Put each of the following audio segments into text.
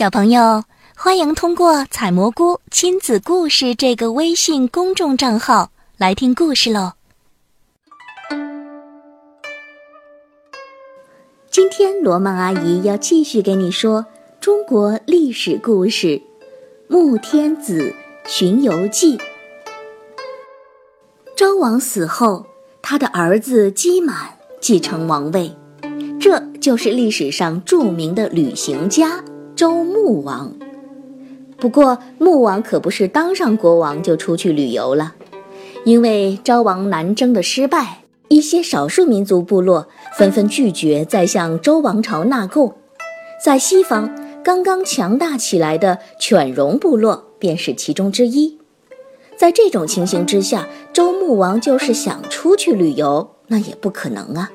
小朋友，欢迎通过“采蘑菇亲子故事”这个微信公众账号来听故事喽。今天，罗曼阿姨要继续给你说中国历史故事《穆天子巡游记》。周王死后，他的儿子姬满继承王位，这就是历史上著名的旅行家。周穆王，不过穆王可不是当上国王就出去旅游了，因为昭王南征的失败，一些少数民族部落纷纷拒绝再向周王朝纳贡。在西方，刚刚强大起来的犬戎部落便是其中之一。在这种情形之下，周穆王就是想出去旅游，那也不可能啊。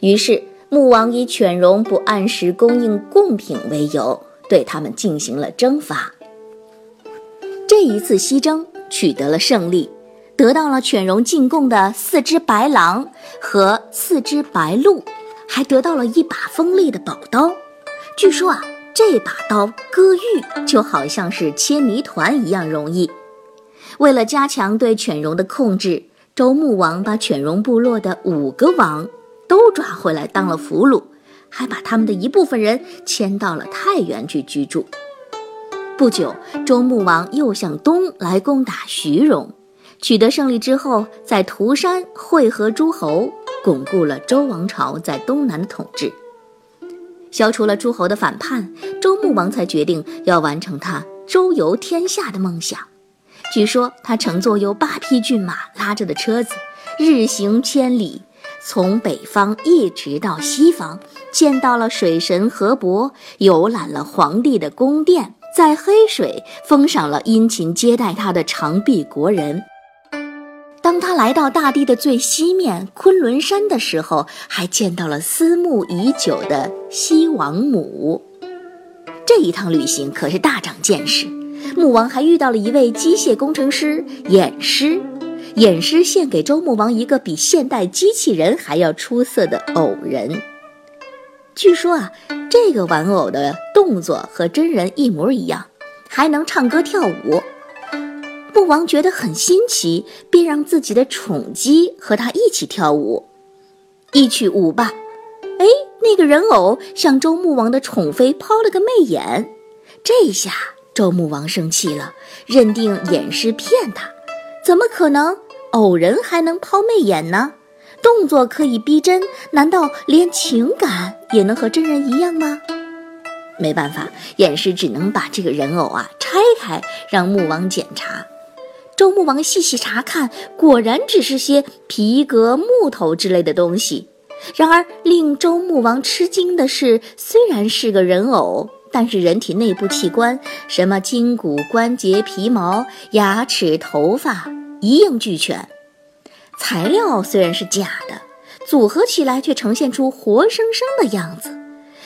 于是。穆王以犬戎不按时供应贡品为由，对他们进行了征伐。这一次西征取得了胜利，得到了犬戎进贡的四只白狼和四只白鹿，还得到了一把锋利的宝刀。据说啊，这把刀割玉就好像是切泥团一样容易。为了加强对犬戎的控制，周穆王把犬戎部落的五个王。都抓回来当了俘虏，还把他们的一部分人迁到了太原去居住。不久，周穆王又向东来攻打徐荣，取得胜利之后，在涂山会合诸侯，巩固了周王朝在东南的统治。消除了诸侯的反叛，周穆王才决定要完成他周游天下的梦想。据说他乘坐由八匹骏马拉着的车子，日行千里。从北方一直到西方，见到了水神河伯，游览了皇帝的宫殿，在黑水封赏了殷勤接待他的长臂国人。当他来到大地的最西面昆仑山的时候，还见到了思慕已久的西王母。这一趟旅行可是大长见识，穆王还遇到了一位机械工程师偃师。偃师献给周穆王一个比现代机器人还要出色的偶人。据说啊，这个玩偶的动作和真人一模一样，还能唱歌跳舞。穆王觉得很新奇，便让自己的宠姬和他一起跳舞。一曲舞罢，哎，那个人偶向周穆王的宠妃抛了个媚眼。这下周穆王生气了，认定偃师骗他，怎么可能？偶人还能抛媚眼呢？动作可以逼真，难道连情感也能和真人一样吗？没办法，偃师只能把这个人偶啊拆开，让穆王检查。周穆王细细查看，果然只是些皮革、木头之类的东西。然而令周穆王吃惊的是，虽然是个人偶，但是人体内部器官，什么筋骨、关节、皮毛、牙齿、头发。一应俱全，材料虽然是假的，组合起来却呈现出活生生的样子。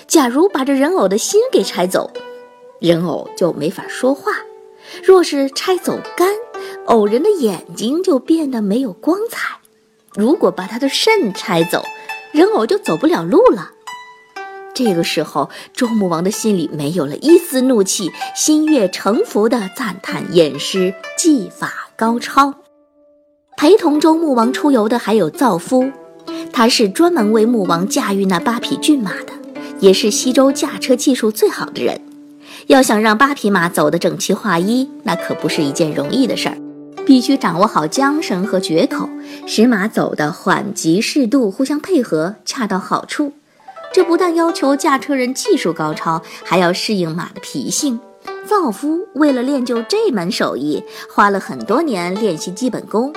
假如把这人偶的心给拆走，人偶就没法说话；若是拆走肝，偶人的眼睛就变得没有光彩；如果把他的肾拆走，人偶就走不了路了。这个时候，周穆王的心里没有了一丝怒气，心悦诚服地赞叹偃师技法高超。陪同周穆王出游的还有造夫，他是专门为穆王驾驭那八匹骏马的，也是西周驾车技术最好的人。要想让八匹马走得整齐划一，那可不是一件容易的事儿，必须掌握好缰绳和绝口，使马走得缓急适度，互相配合，恰到好处。这不但要求驾车人技术高超，还要适应马的脾性。造夫为了练就这门手艺，花了很多年练习基本功。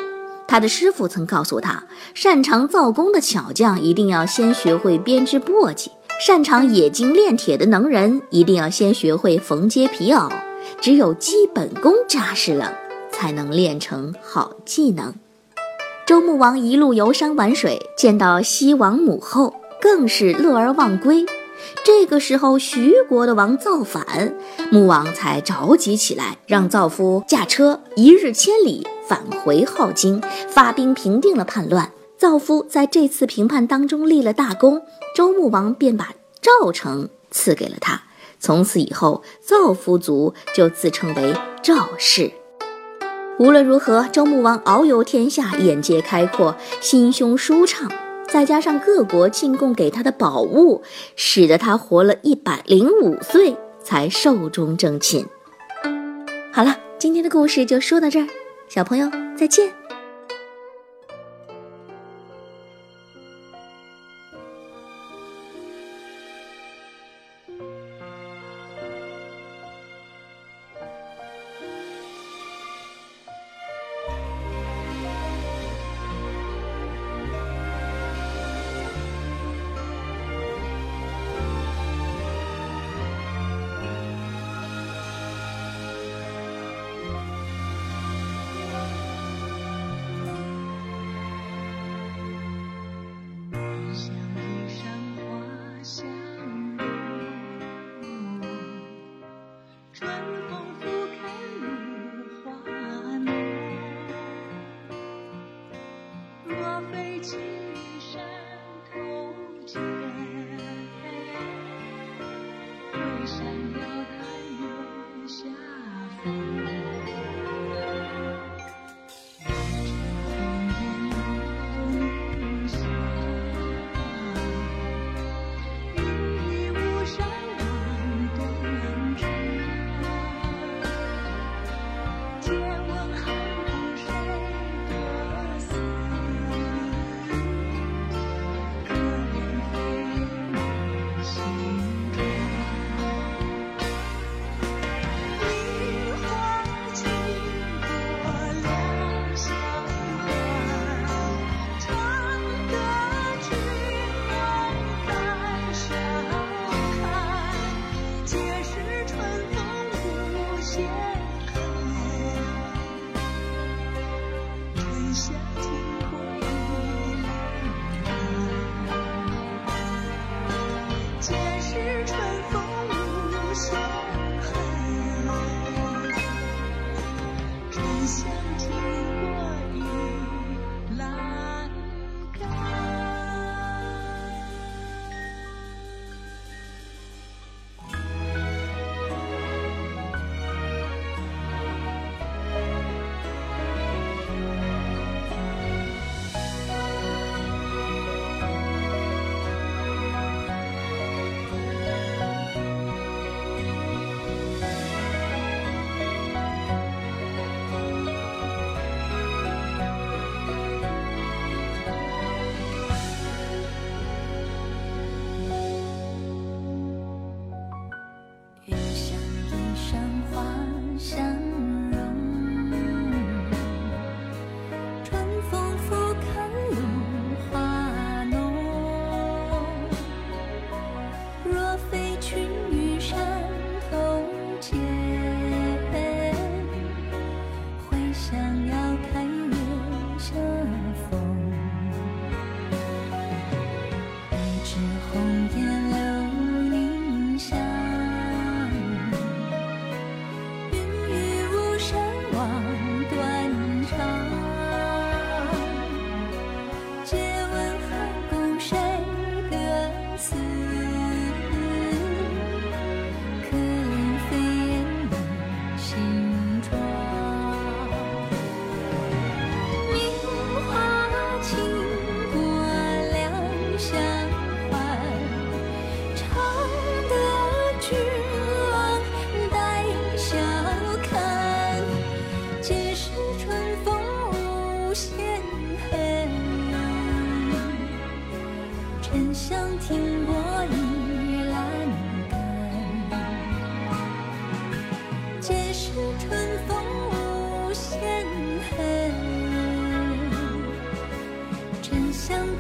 他的师傅曾告诉他，擅长造弓的巧匠一定要先学会编织簸箕；擅长冶金炼铁的能人一定要先学会缝接皮袄。只有基本功扎实了，才能练成好技能。周穆王一路游山玩水，见到西王母后，更是乐而忘归。这个时候，徐国的王造反，穆王才着急起来，让造夫驾车一日千里。返回镐京，发兵平定了叛乱。造夫在这次平叛当中立了大功，周穆王便把赵城赐给了他，从此以后，造夫族就自称为赵氏。无论如何，周穆王遨游天下，眼界开阔，心胸舒畅，再加上各国进贡给他的宝物，使得他活了一百零五岁才寿终正寝。好了，今天的故事就说到这儿，小朋友再见。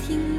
听